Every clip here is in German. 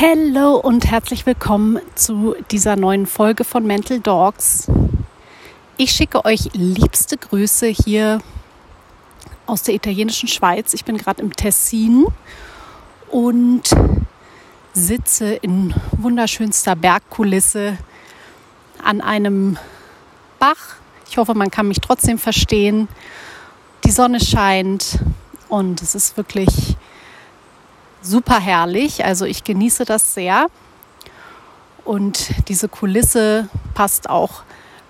Hallo und herzlich willkommen zu dieser neuen Folge von Mental Dogs. Ich schicke euch liebste Grüße hier aus der italienischen Schweiz. Ich bin gerade im Tessin und sitze in wunderschönster Bergkulisse an einem Bach. Ich hoffe, man kann mich trotzdem verstehen. Die Sonne scheint und es ist wirklich super herrlich. Also ich genieße das sehr. Und diese Kulisse passt auch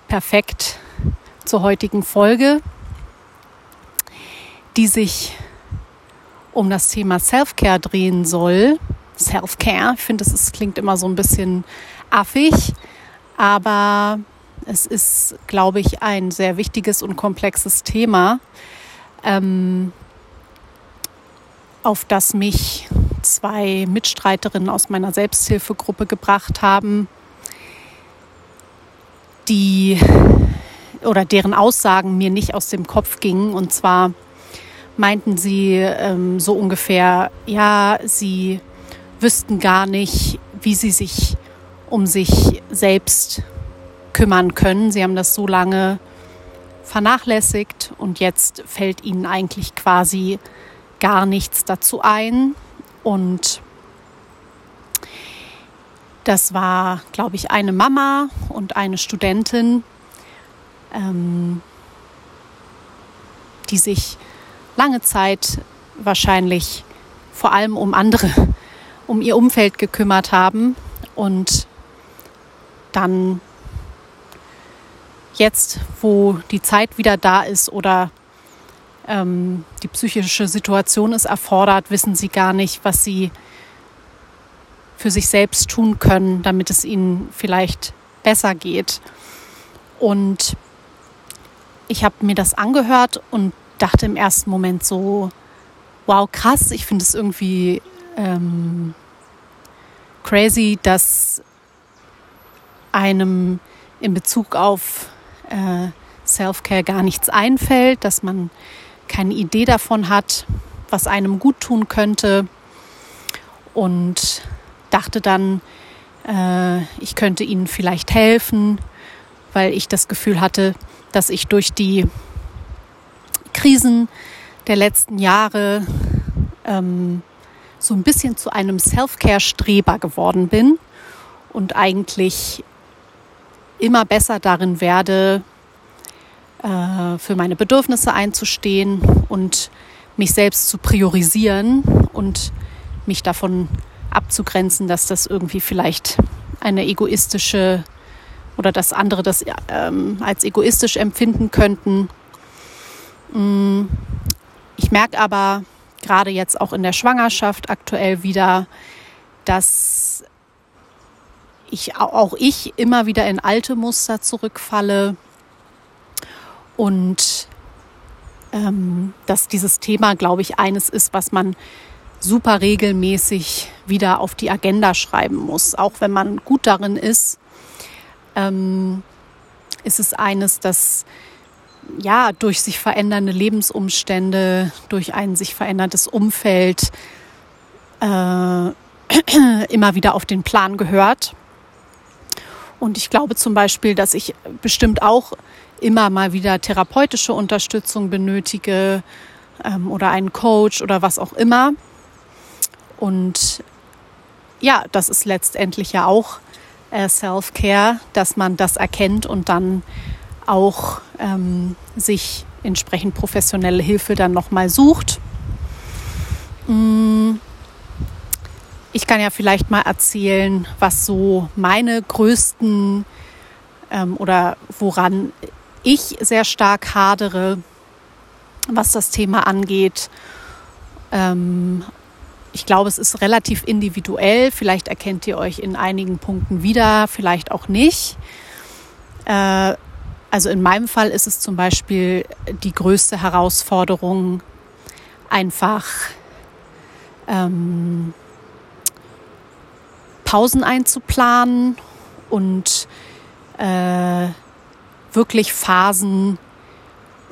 perfekt zur heutigen Folge, die sich um das Thema Self-Care drehen soll. Self-Care, ich finde, es klingt immer so ein bisschen affig, aber es ist, glaube ich, ein sehr wichtiges und komplexes Thema, ähm, auf das mich zwei Mitstreiterinnen aus meiner Selbsthilfegruppe gebracht haben, die oder deren Aussagen mir nicht aus dem Kopf gingen. Und zwar meinten sie ähm, so ungefähr, ja, sie wüssten gar nicht, wie sie sich um sich selbst kümmern können. Sie haben das so lange vernachlässigt und jetzt fällt ihnen eigentlich quasi gar nichts dazu ein. Und das war, glaube ich, eine Mama und eine Studentin, ähm, die sich lange Zeit wahrscheinlich vor allem um andere, um ihr Umfeld gekümmert haben und dann jetzt, wo die Zeit wieder da ist oder ähm, die psychische Situation es erfordert, wissen sie gar nicht, was sie für sich selbst tun können, damit es ihnen vielleicht besser geht. Und ich habe mir das angehört und dachte im ersten Moment so, wow, krass, ich finde es irgendwie ähm, crazy, dass einem in Bezug auf äh, Self-Care gar nichts einfällt, dass man keine Idee davon hat, was einem gut tun könnte. Und dachte dann, äh, ich könnte ihnen vielleicht helfen, weil ich das Gefühl hatte, dass ich durch die Krisen der letzten Jahre ähm, so ein bisschen zu einem Self-Care-Streber geworden bin und eigentlich immer besser darin werde, äh, für meine Bedürfnisse einzustehen und mich selbst zu priorisieren und mich davon abzugrenzen, dass das irgendwie vielleicht eine egoistische oder dass andere das ähm, als egoistisch empfinden könnten. Mm, ich merke aber gerade jetzt auch in der Schwangerschaft aktuell wieder, dass ich auch ich immer wieder in alte Muster zurückfalle und ähm, dass dieses Thema, glaube ich, eines ist, was man super regelmäßig wieder auf die Agenda schreiben muss. Auch wenn man gut darin ist, ähm, ist es eines, das ja durch sich verändernde Lebensumstände, durch ein sich veränderndes Umfeld äh, immer wieder auf den Plan gehört. Und ich glaube zum Beispiel, dass ich bestimmt auch immer mal wieder therapeutische Unterstützung benötige ähm, oder einen Coach oder was auch immer. Und ja, das ist letztendlich ja auch äh, Self-Care, dass man das erkennt und dann auch ähm, sich entsprechend professionelle Hilfe dann nochmal sucht. Mm. Ich kann ja vielleicht mal erzählen, was so meine größten ähm, oder woran ich sehr stark hadere, was das Thema angeht. Ähm, ich glaube, es ist relativ individuell. Vielleicht erkennt ihr euch in einigen Punkten wieder, vielleicht auch nicht. Äh, also in meinem Fall ist es zum Beispiel die größte Herausforderung, einfach ähm, Pausen einzuplanen und äh, wirklich Phasen,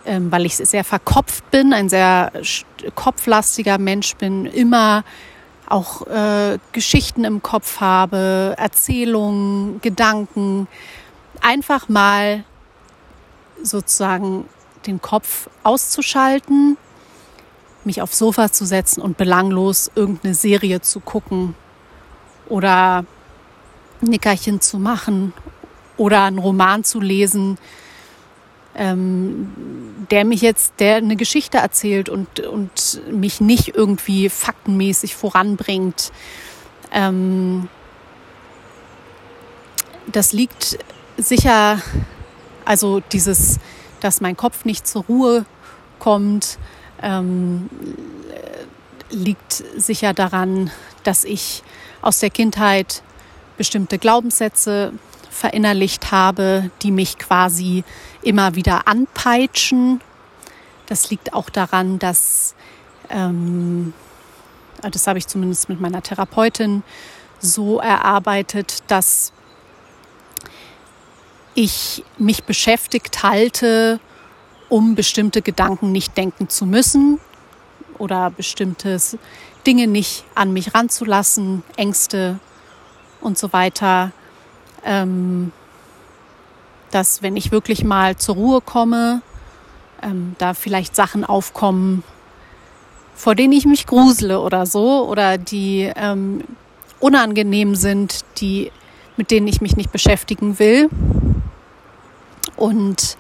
ähm, weil ich sehr verkopft bin, ein sehr kopflastiger Mensch bin, immer auch äh, Geschichten im Kopf habe, Erzählungen, Gedanken, einfach mal sozusagen den Kopf auszuschalten, mich aufs Sofa zu setzen und belanglos irgendeine Serie zu gucken oder Nickerchen zu machen oder einen Roman zu lesen, ähm, der mich jetzt, der eine Geschichte erzählt und, und mich nicht irgendwie faktenmäßig voranbringt. Ähm, das liegt sicher, also dieses, dass mein Kopf nicht zur Ruhe kommt, ähm, liegt sicher daran, dass ich aus der Kindheit bestimmte Glaubenssätze verinnerlicht habe, die mich quasi immer wieder anpeitschen. Das liegt auch daran, dass, ähm, das habe ich zumindest mit meiner Therapeutin so erarbeitet, dass ich mich beschäftigt halte, um bestimmte Gedanken nicht denken zu müssen oder bestimmte Dinge nicht an mich ranzulassen, Ängste und so weiter ähm, dass wenn ich wirklich mal zur Ruhe komme, ähm, da vielleicht Sachen aufkommen, vor denen ich mich grusele oder so, oder die ähm, unangenehm sind, die, mit denen ich mich nicht beschäftigen will. Und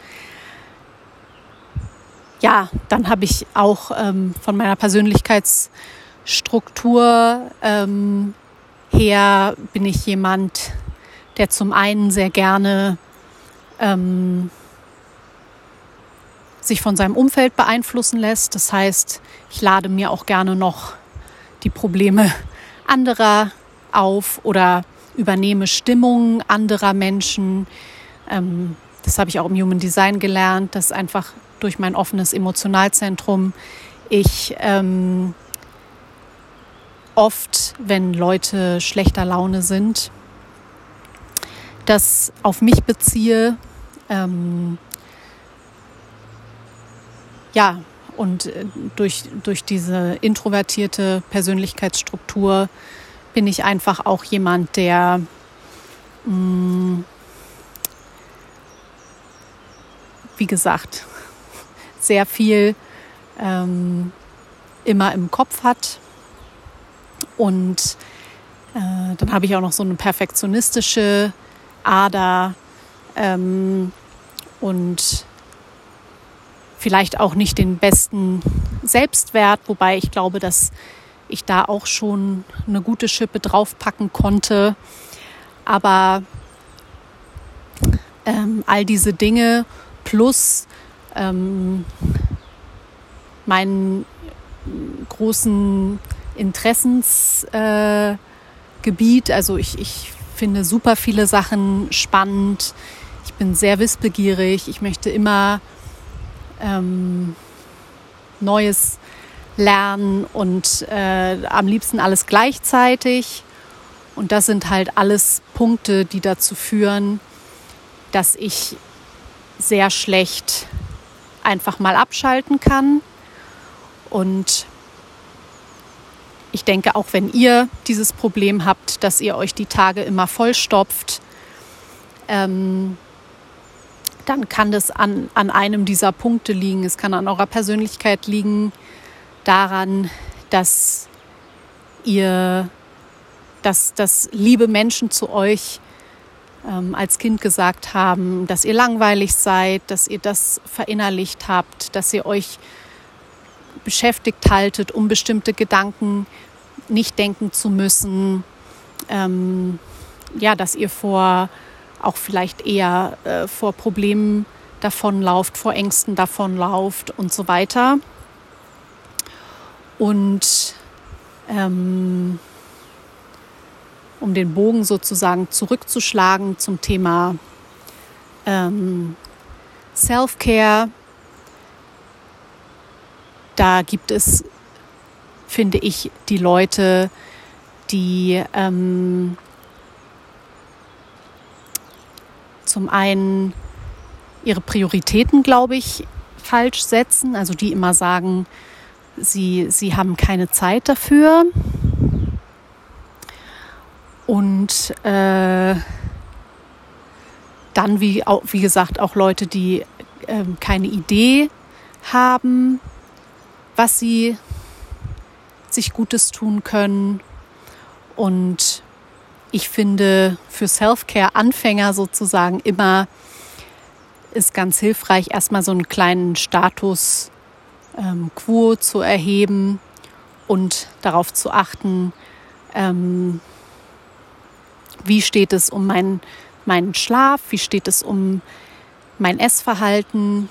ja, dann habe ich auch ähm, von meiner Persönlichkeitsstruktur ähm, her bin ich jemand, der zum einen sehr gerne ähm, sich von seinem Umfeld beeinflussen lässt. Das heißt, ich lade mir auch gerne noch die Probleme anderer auf oder übernehme Stimmungen anderer Menschen. Ähm, das habe ich auch im Human Design gelernt, dass einfach durch mein offenes Emotionalzentrum ich ähm, oft, wenn Leute schlechter Laune sind, das auf mich beziehe. Ähm, ja, und äh, durch, durch diese introvertierte Persönlichkeitsstruktur bin ich einfach auch jemand, der mh, mm, wie gesagt, sehr viel ähm, immer im Kopf hat. Und äh, dann habe ich auch noch so eine perfektionistische Ader ähm, und vielleicht auch nicht den besten Selbstwert, wobei ich glaube, dass ich da auch schon eine gute Schippe draufpacken konnte. Aber ähm, all diese Dinge plus ähm, meinen großen Interessensgebiet, äh, also ich, ich finde super viele Sachen spannend. Ich bin sehr wissbegierig. Ich möchte immer ähm, Neues lernen und äh, am liebsten alles gleichzeitig. Und das sind halt alles Punkte, die dazu führen, dass ich sehr schlecht einfach mal abschalten kann. Und ich denke, auch wenn ihr dieses Problem habt, dass ihr euch die Tage immer vollstopft, ähm, dann kann das an, an einem dieser Punkte liegen. Es kann an eurer Persönlichkeit liegen, daran, dass ihr, dass, dass liebe Menschen zu euch ähm, als Kind gesagt haben, dass ihr langweilig seid, dass ihr das verinnerlicht habt, dass ihr euch beschäftigt haltet, um bestimmte Gedanken nicht denken zu müssen. Ähm, ja, dass ihr vor auch vielleicht eher äh, vor Problemen davonlauft, vor Ängsten davonlauft und so weiter. Und ähm, um den Bogen sozusagen zurückzuschlagen zum Thema ähm, Self-Care, da gibt es finde ich, die Leute, die ähm, zum einen ihre Prioritäten, glaube ich, falsch setzen, also die immer sagen, sie, sie haben keine Zeit dafür. Und äh, dann, wie, wie gesagt, auch Leute, die äh, keine Idee haben, was sie sich Gutes tun können. Und ich finde für Self-Care-Anfänger sozusagen immer ist ganz hilfreich, erstmal so einen kleinen Status ähm, quo zu erheben und darauf zu achten, ähm, wie steht es um meinen, meinen Schlaf, wie steht es um mein Essverhalten,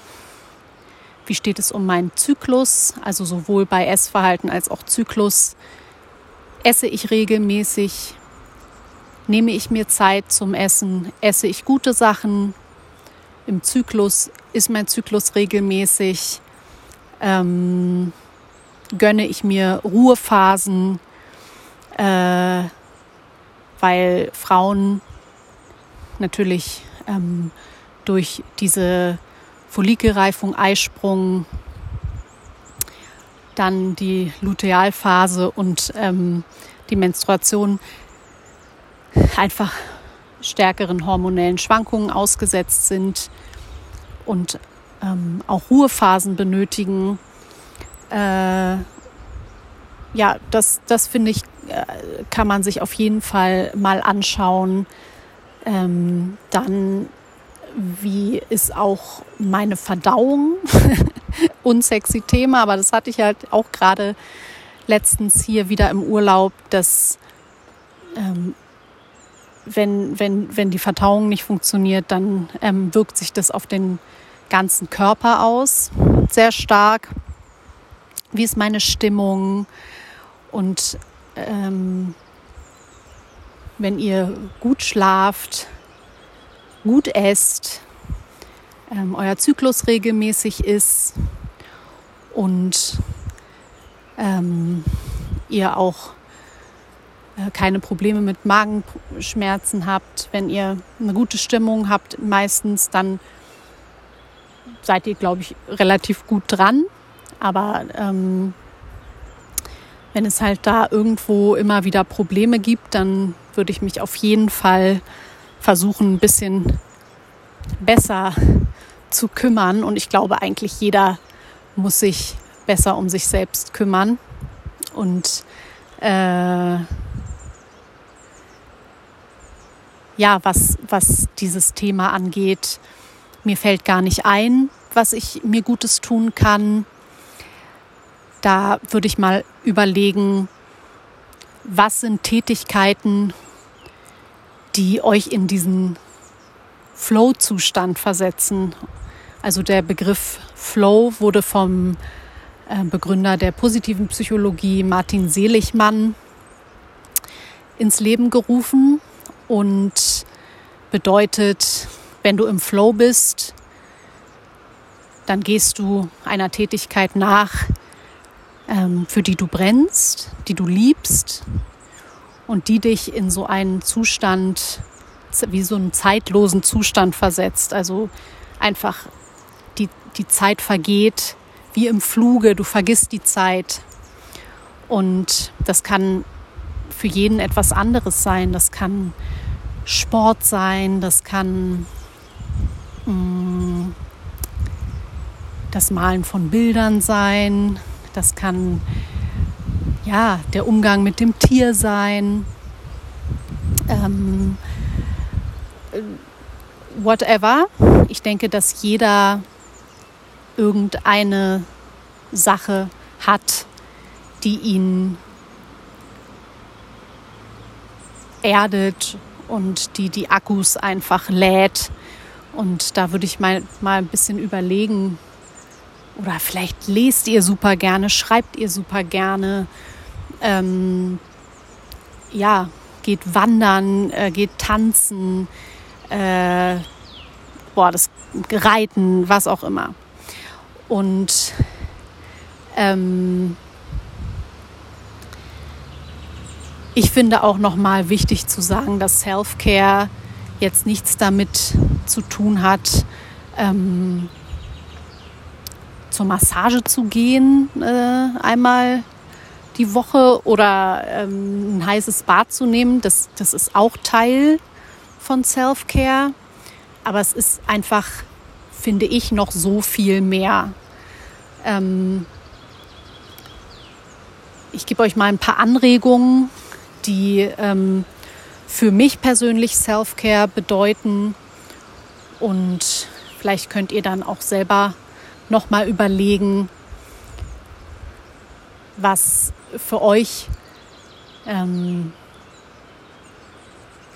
wie steht es um meinen Zyklus, also sowohl bei Essverhalten als auch Zyklus. Esse ich regelmäßig? Nehme ich mir Zeit zum Essen? Esse ich gute Sachen? Im Zyklus ist mein Zyklus regelmäßig? Ähm, gönne ich mir Ruhephasen? Äh, weil Frauen natürlich ähm, durch diese Follikelreifung, Eisprung, dann die Lutealphase und ähm, die Menstruation einfach stärkeren hormonellen Schwankungen ausgesetzt sind und ähm, auch Ruhephasen benötigen. Äh, ja, das, das finde ich, äh, kann man sich auf jeden Fall mal anschauen. Ähm, dann wie ist auch meine Verdauung? Unsexy Thema, aber das hatte ich halt auch gerade letztens hier wieder im Urlaub, dass ähm, wenn, wenn, wenn die Verdauung nicht funktioniert, dann ähm, wirkt sich das auf den ganzen Körper aus, sehr stark. Wie ist meine Stimmung? Und ähm, wenn ihr gut schlaft, gut esst, ähm, euer Zyklus regelmäßig ist und ähm, ihr auch äh, keine Probleme mit Magenschmerzen habt, wenn ihr eine gute Stimmung habt, meistens, dann seid ihr, glaube ich, relativ gut dran. Aber ähm, wenn es halt da irgendwo immer wieder Probleme gibt, dann würde ich mich auf jeden Fall versuchen, ein bisschen besser zu kümmern. Und ich glaube, eigentlich jeder muss sich besser um sich selbst kümmern. Und äh, ja, was, was dieses Thema angeht, mir fällt gar nicht ein, was ich mir Gutes tun kann. Da würde ich mal überlegen, was sind Tätigkeiten, die euch in diesen Flow-Zustand versetzen. Also der Begriff Flow wurde vom äh, Begründer der positiven Psychologie Martin Seligmann ins Leben gerufen und bedeutet, wenn du im Flow bist, dann gehst du einer Tätigkeit nach, ähm, für die du brennst, die du liebst und die dich in so einen Zustand, wie so einen zeitlosen Zustand versetzt. Also einfach die, die Zeit vergeht wie im Fluge, du vergisst die Zeit. Und das kann für jeden etwas anderes sein. Das kann Sport sein, das kann mh, mm, das Malen von Bildern sein, das kann ja, der Umgang mit dem Tier sein, ähm, whatever. Ich denke, dass jeder irgendeine Sache hat, die ihn erdet und die die Akkus einfach lädt. Und da würde ich mal, mal ein bisschen überlegen, oder vielleicht lest ihr super gerne, schreibt ihr super gerne, ähm, ja, geht wandern, äh, geht tanzen, äh, boah, das Reiten, was auch immer. Und ähm, ich finde auch nochmal wichtig zu sagen, dass Self-Care jetzt nichts damit zu tun hat, ähm, zur Massage zu gehen, äh, einmal die Woche oder ähm, ein heißes Bad zu nehmen. Das, das ist auch Teil von Self-Care. Aber es ist einfach, finde ich, noch so viel mehr. Ähm, ich gebe euch mal ein paar Anregungen, die ähm, für mich persönlich Self-Care bedeuten. Und vielleicht könnt ihr dann auch selber nochmal überlegen, was für euch ähm,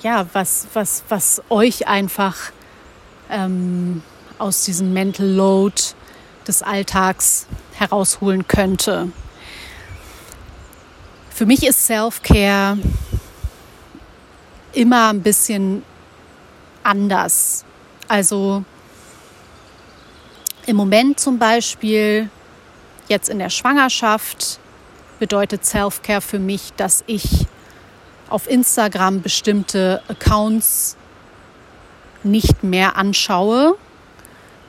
ja, was, was, was euch einfach ähm, aus diesem Mental Load des Alltags herausholen könnte. Für mich ist Self-Care immer ein bisschen anders. Also im Moment zum Beispiel, jetzt in der Schwangerschaft, bedeutet Self-Care für mich, dass ich auf Instagram bestimmte Accounts nicht mehr anschaue,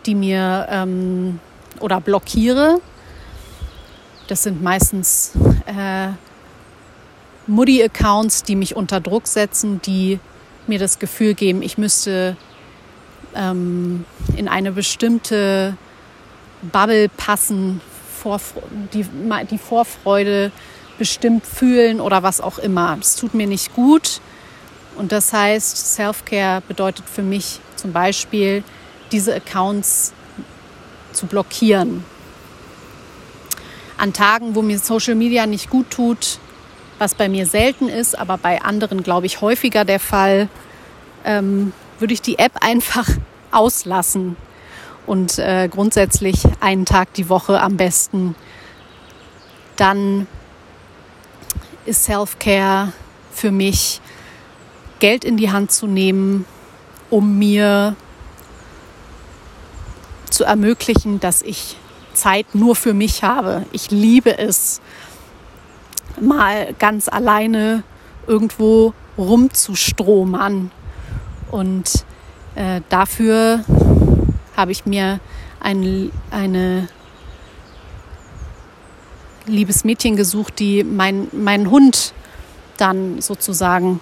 die mir ähm, oder blockiere. Das sind meistens äh, Moody-Accounts, die mich unter Druck setzen, die mir das Gefühl geben, ich müsste ähm, in eine bestimmte Bubble passen, die, die Vorfreude bestimmt fühlen oder was auch immer. Es tut mir nicht gut. Und das heißt, Self-Care bedeutet für mich zum Beispiel, diese Accounts zu blockieren. An Tagen, wo mir Social Media nicht gut tut, was bei mir selten ist, aber bei anderen, glaube ich, häufiger der Fall, ähm, würde ich die App einfach auslassen und äh, grundsätzlich einen Tag die Woche am besten. Dann ist Self-Care für mich, Geld in die Hand zu nehmen, um mir zu ermöglichen, dass ich Zeit nur für mich habe. Ich liebe es, mal ganz alleine irgendwo rumzustromern. Und äh, dafür habe ich mir ein, eine liebes Mädchen gesucht, die mein, meinen Hund dann sozusagen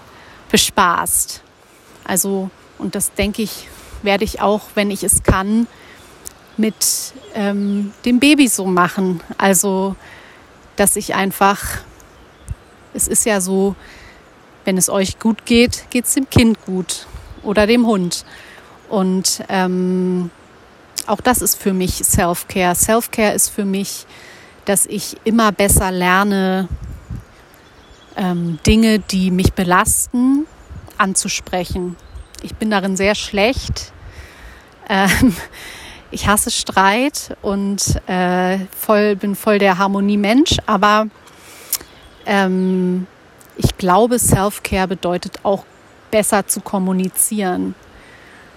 bespaßt. Also, und das denke ich, werde ich auch, wenn ich es kann, mit ähm, dem Baby so machen. Also, dass ich einfach es ist ja so, wenn es euch gut geht, geht es dem Kind gut oder dem Hund. Und ähm, auch das ist für mich Self-Care. Self-Care ist für mich, dass ich immer besser lerne, ähm, Dinge, die mich belasten, anzusprechen. Ich bin darin sehr schlecht. Ähm, ich hasse Streit und äh, voll, bin voll der Harmoniemensch, aber ähm, ich glaube, Self-Care bedeutet auch besser zu kommunizieren.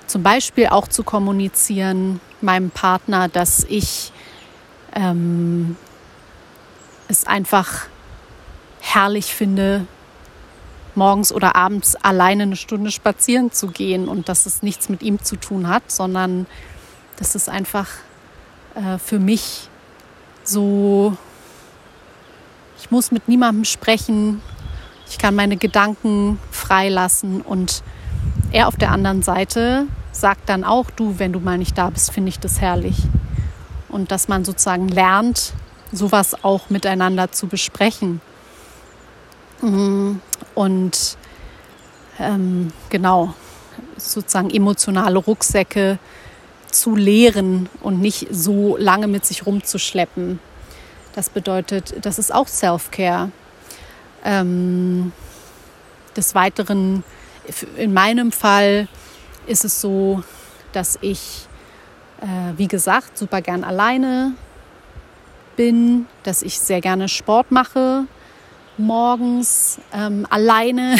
Zum Beispiel auch zu kommunizieren meinem Partner, dass ich ähm, es einfach herrlich finde, morgens oder abends alleine eine Stunde spazieren zu gehen und dass es nichts mit ihm zu tun hat, sondern dass es einfach äh, für mich so ich muss mit niemandem sprechen. Ich kann meine Gedanken freilassen und er auf der anderen Seite sagt dann auch, du, wenn du mal nicht da bist, finde ich das herrlich. Und dass man sozusagen lernt, sowas auch miteinander zu besprechen. Mhm. Und ähm, genau, sozusagen emotionale Rucksäcke zu leeren und nicht so lange mit sich rumzuschleppen. Das bedeutet, das ist auch Self-Care. Ähm, des Weiteren, in meinem Fall ist es so, dass ich, äh, wie gesagt, super gern alleine bin, dass ich sehr gerne Sport mache, morgens ähm, alleine.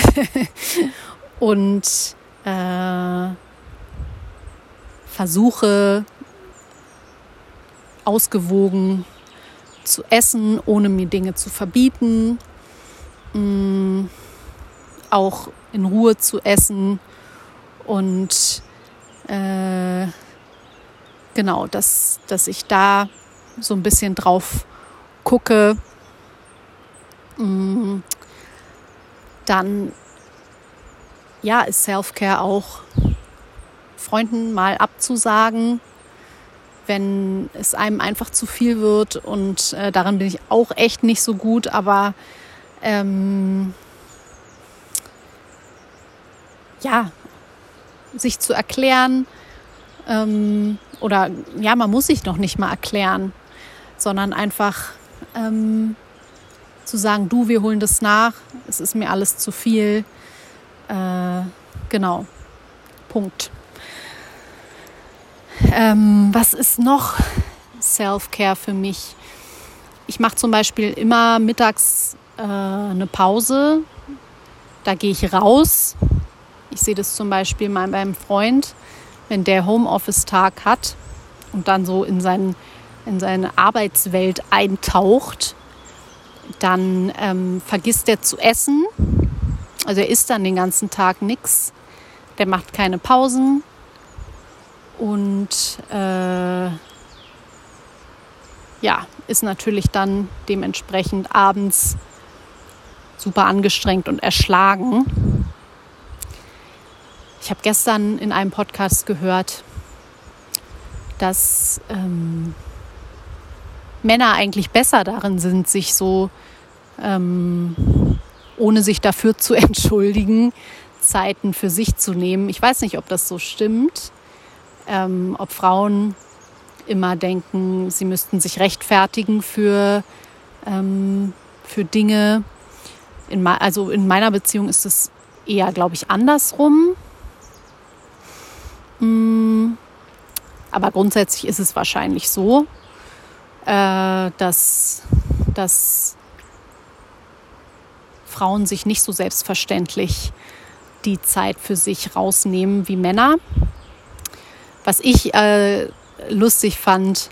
Und äh, versuche ausgewogen zu essen, ohne mir Dinge zu verbieten, mm, auch in Ruhe zu essen und äh, genau, dass, dass ich da so ein bisschen drauf gucke, Mm, dann ja, ist Self-Care auch Freunden mal abzusagen, wenn es einem einfach zu viel wird. Und äh, daran bin ich auch echt nicht so gut, aber ähm, ja, sich zu erklären ähm, oder ja, man muss sich noch nicht mal erklären, sondern einfach ähm, zu sagen, du, wir holen das nach, es ist mir alles zu viel. Äh, genau, Punkt. Ähm, was ist noch Self-Care für mich? Ich mache zum Beispiel immer mittags äh, eine Pause. Da gehe ich raus. Ich sehe das zum Beispiel mal beim Freund, wenn der Homeoffice-Tag hat und dann so in, seinen, in seine Arbeitswelt eintaucht, dann ähm, vergisst er zu essen. Also er isst dann den ganzen Tag nichts. Der macht keine Pausen. Und äh, ja, ist natürlich dann dementsprechend abends super angestrengt und erschlagen. Ich habe gestern in einem Podcast gehört, dass ähm, Männer eigentlich besser darin sind, sich so, ähm, ohne sich dafür zu entschuldigen, Zeiten für sich zu nehmen. Ich weiß nicht, ob das so stimmt, ähm, ob Frauen immer denken, sie müssten sich rechtfertigen für, ähm, für Dinge. In, also in meiner Beziehung ist es eher, glaube ich, andersrum. Mm, aber grundsätzlich ist es wahrscheinlich so, äh, dass, dass Frauen sich nicht so selbstverständlich die Zeit für sich rausnehmen wie Männer. Was ich äh, lustig fand,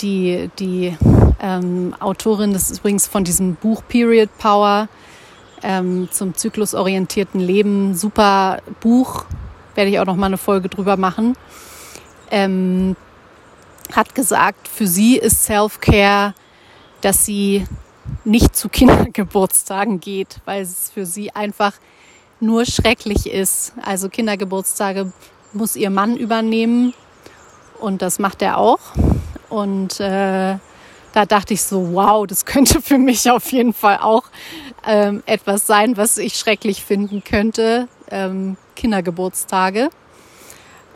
die, die ähm, Autorin, das ist übrigens von diesem Buch Period Power ähm, zum zyklusorientierten Leben, super Buch, werde ich auch noch mal eine Folge drüber machen, ähm, hat gesagt, für sie ist Self-Care, dass sie nicht zu Kindergeburtstagen geht, weil es für sie einfach nur schrecklich ist. Also Kindergeburtstage muss ihr Mann übernehmen und das macht er auch. Und äh, da dachte ich so, wow, das könnte für mich auf jeden Fall auch ähm, etwas sein, was ich schrecklich finden könnte. Ähm, Kindergeburtstage.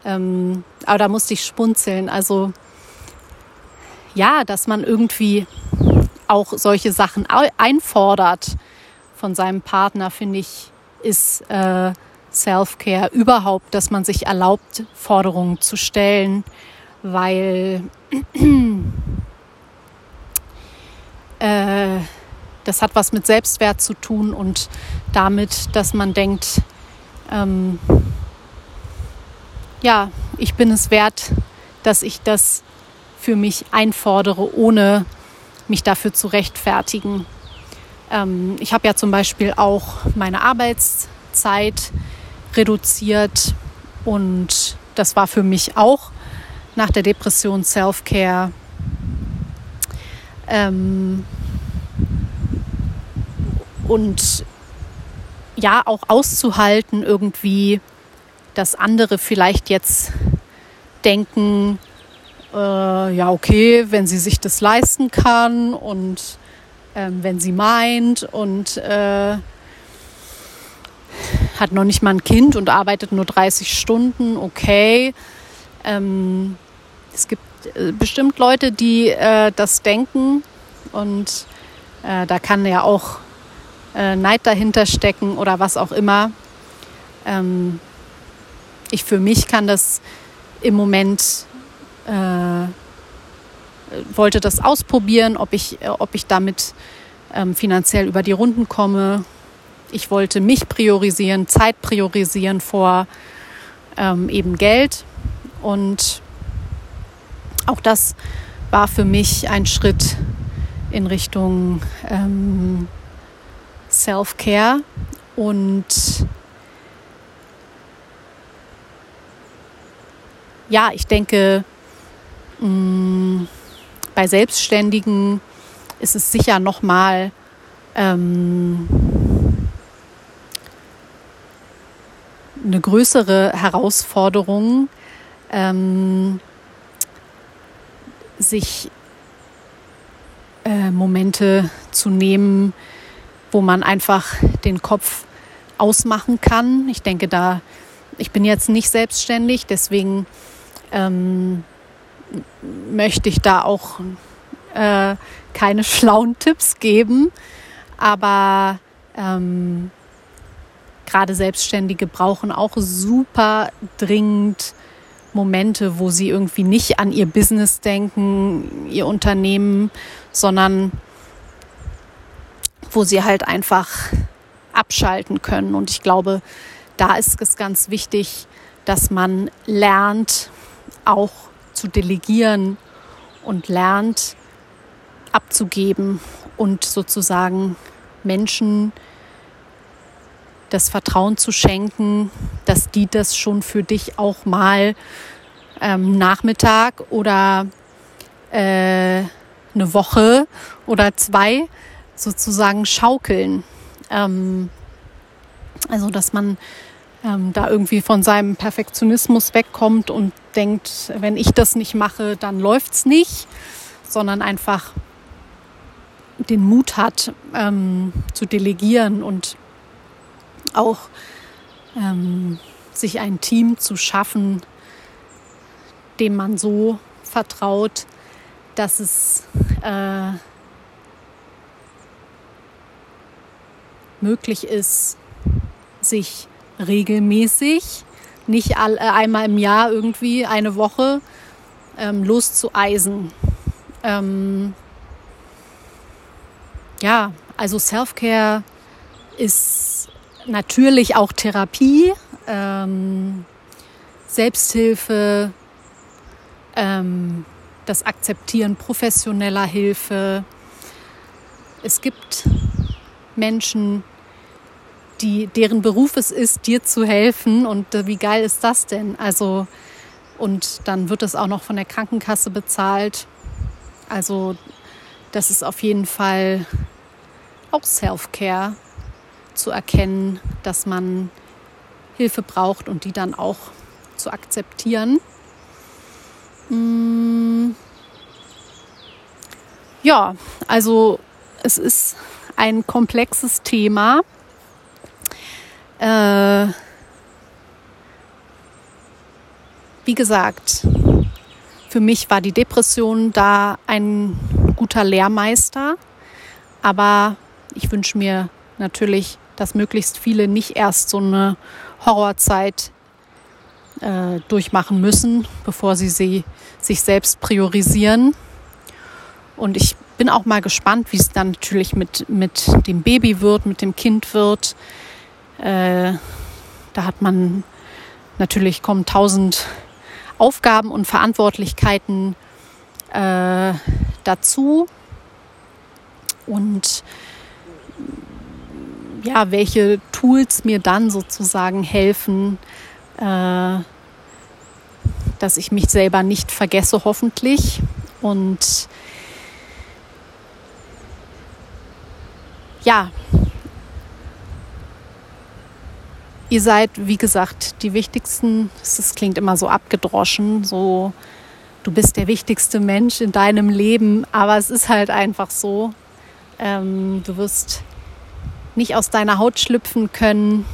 Ähm, aber da musste ich spunzeln. Also ja, dass man irgendwie auch solche Sachen einfordert von seinem Partner, finde ich, ist äh, Self-Care überhaupt, dass man sich erlaubt, Forderungen zu stellen, weil äh, das hat was mit Selbstwert zu tun und damit, dass man denkt, ähm, ja, ich bin es wert, dass ich das für mich einfordere, ohne mich dafür zu rechtfertigen. Ähm, ich habe ja zum Beispiel auch meine Arbeitszeit reduziert und das war für mich auch nach der Depression Self-Care. Ähm, und ja, auch auszuhalten irgendwie, dass andere vielleicht jetzt denken, äh, ja, okay, wenn sie sich das leisten kann und ähm, wenn sie meint und äh, hat noch nicht mal ein Kind und arbeitet nur 30 Stunden, okay. Ähm, es gibt äh, bestimmt Leute, die äh, das denken und äh, da kann ja auch äh, Neid dahinter stecken oder was auch immer. Ähm, ich für mich kann das im Moment äh, wollte das ausprobieren, ob ich, ob ich damit ähm, finanziell über die Runden komme. Ich wollte mich priorisieren, Zeit priorisieren vor ähm, eben Geld. Und auch das war für mich ein Schritt in Richtung ähm, Self-Care und ja, ich denke, Mm, bei Selbstständigen ist es sicher noch mal ähm, eine größere Herausforderung, ähm, sich äh, Momente zu nehmen, wo man einfach den Kopf ausmachen kann. Ich denke, da ich bin jetzt nicht selbstständig, deswegen ähm, möchte ich da auch äh, keine schlauen Tipps geben, aber ähm, gerade Selbstständige brauchen auch super dringend Momente, wo sie irgendwie nicht an ihr Business denken, ihr Unternehmen, sondern wo sie halt einfach abschalten können. Und ich glaube, da ist es ganz wichtig, dass man lernt, auch zu delegieren und lernt abzugeben und sozusagen Menschen das Vertrauen zu schenken, dass die das schon für dich auch mal ähm, Nachmittag oder äh, eine Woche oder zwei sozusagen schaukeln. Ähm, also, dass man ähm, da irgendwie von seinem Perfektionismus wegkommt und denkt, wenn ich das nicht mache, dann läuft's nicht, sondern einfach den Mut hat, ähm, zu delegieren und auch ähm, sich ein Team zu schaffen, dem man so vertraut, dass es äh, möglich ist, sich regelmäßig, nicht all, äh, einmal im Jahr irgendwie eine Woche ähm, loszueisen. Ähm, ja, also Self-Care ist natürlich auch Therapie, ähm, Selbsthilfe, ähm, das Akzeptieren professioneller Hilfe. Es gibt Menschen, die, deren Beruf es ist, dir zu helfen. Und äh, wie geil ist das denn? Also, und dann wird es auch noch von der Krankenkasse bezahlt. Also, das ist auf jeden Fall auch Self-Care zu erkennen, dass man Hilfe braucht und die dann auch zu akzeptieren. Mm. Ja, also es ist ein komplexes Thema. Äh, wie gesagt, für mich war die Depression da ein guter Lehrmeister, aber ich wünsche mir natürlich, dass möglichst viele nicht erst so eine Horrorzeit äh, durchmachen müssen, bevor sie, sie sich selbst priorisieren. Und ich bin auch mal gespannt, wie es dann natürlich mit, mit dem Baby wird, mit dem Kind wird. Äh, da hat man natürlich kommen tausend Aufgaben und Verantwortlichkeiten äh, dazu. Und ja, welche Tools mir dann sozusagen helfen, äh, dass ich mich selber nicht vergesse, hoffentlich. Und ja, ihr seid, wie gesagt, die wichtigsten. Es klingt immer so abgedroschen, so du bist der wichtigste Mensch in deinem Leben, aber es ist halt einfach so. Ähm, du wirst nicht aus deiner Haut schlüpfen können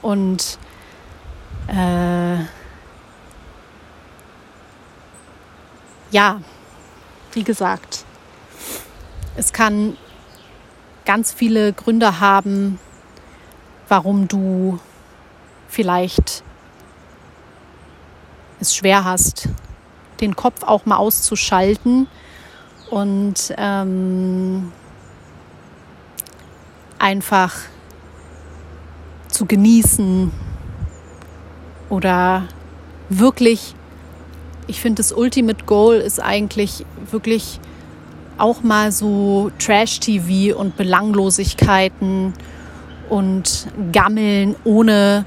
und äh, ja, wie gesagt, es kann ganz viele Gründe haben, warum du vielleicht es schwer hast, den Kopf auch mal auszuschalten. Und ähm, einfach zu genießen oder wirklich, ich finde, das Ultimate Goal ist eigentlich wirklich auch mal so Trash-TV und Belanglosigkeiten und Gammeln, ohne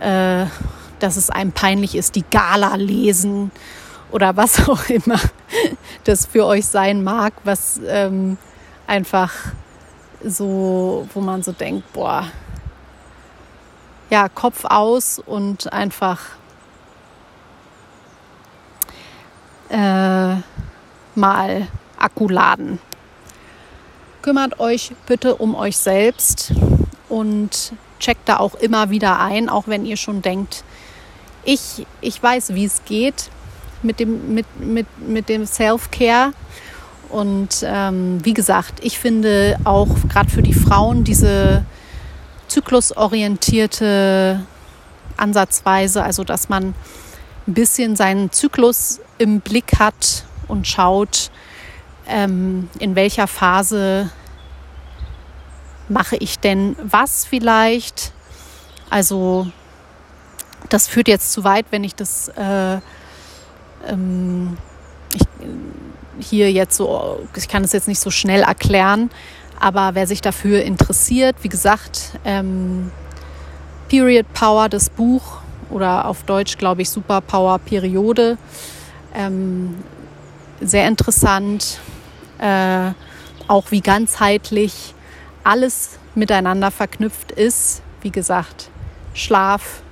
äh, dass es einem peinlich ist, die Gala lesen oder was auch immer das für euch sein mag, was ähm, einfach so, wo man so denkt, boah, ja, Kopf aus und einfach äh, mal Akku laden. Kümmert euch bitte um euch selbst und checkt da auch immer wieder ein, auch wenn ihr schon denkt, ich, ich weiß, wie es geht mit dem, mit, mit, mit dem Self-Care. Und ähm, wie gesagt, ich finde auch gerade für die Frauen diese zyklusorientierte Ansatzweise, also dass man ein bisschen seinen Zyklus im Blick hat und schaut, ähm, in welcher Phase mache ich denn was vielleicht. Also das führt jetzt zu weit, wenn ich das äh, ähm, ich, hier jetzt so, ich kann es jetzt nicht so schnell erklären, aber wer sich dafür interessiert, wie gesagt, ähm, Period Power, das Buch oder auf Deutsch glaube ich Superpower Periode, ähm, sehr interessant, äh, auch wie ganzheitlich alles miteinander verknüpft ist. Wie gesagt, Schlaf,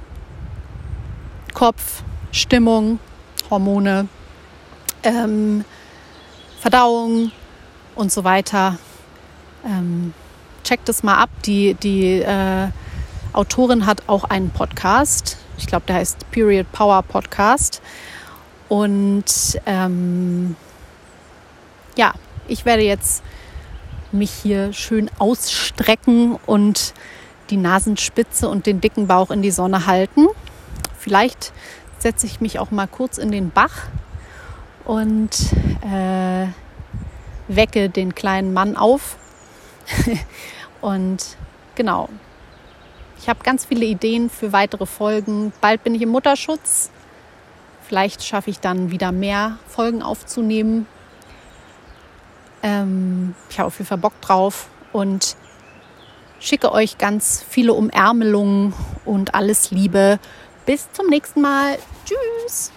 Kopf, Stimmung, Hormone, ähm, Verdauung und so weiter. Ähm, checkt es mal ab. Die, die äh, Autorin hat auch einen Podcast. Ich glaube, der heißt Period Power Podcast. Und ähm, ja, ich werde jetzt mich hier schön ausstrecken und die Nasenspitze und den dicken Bauch in die Sonne halten. Vielleicht setze ich mich auch mal kurz in den Bach und äh, wecke den kleinen Mann auf. und genau, ich habe ganz viele Ideen für weitere Folgen. Bald bin ich im Mutterschutz. Vielleicht schaffe ich dann wieder mehr Folgen aufzunehmen. Ähm, ich habe auf jeden Fall Bock drauf und schicke euch ganz viele Umärmelungen und alles Liebe. Bis zum nächsten Mal. Tschüss.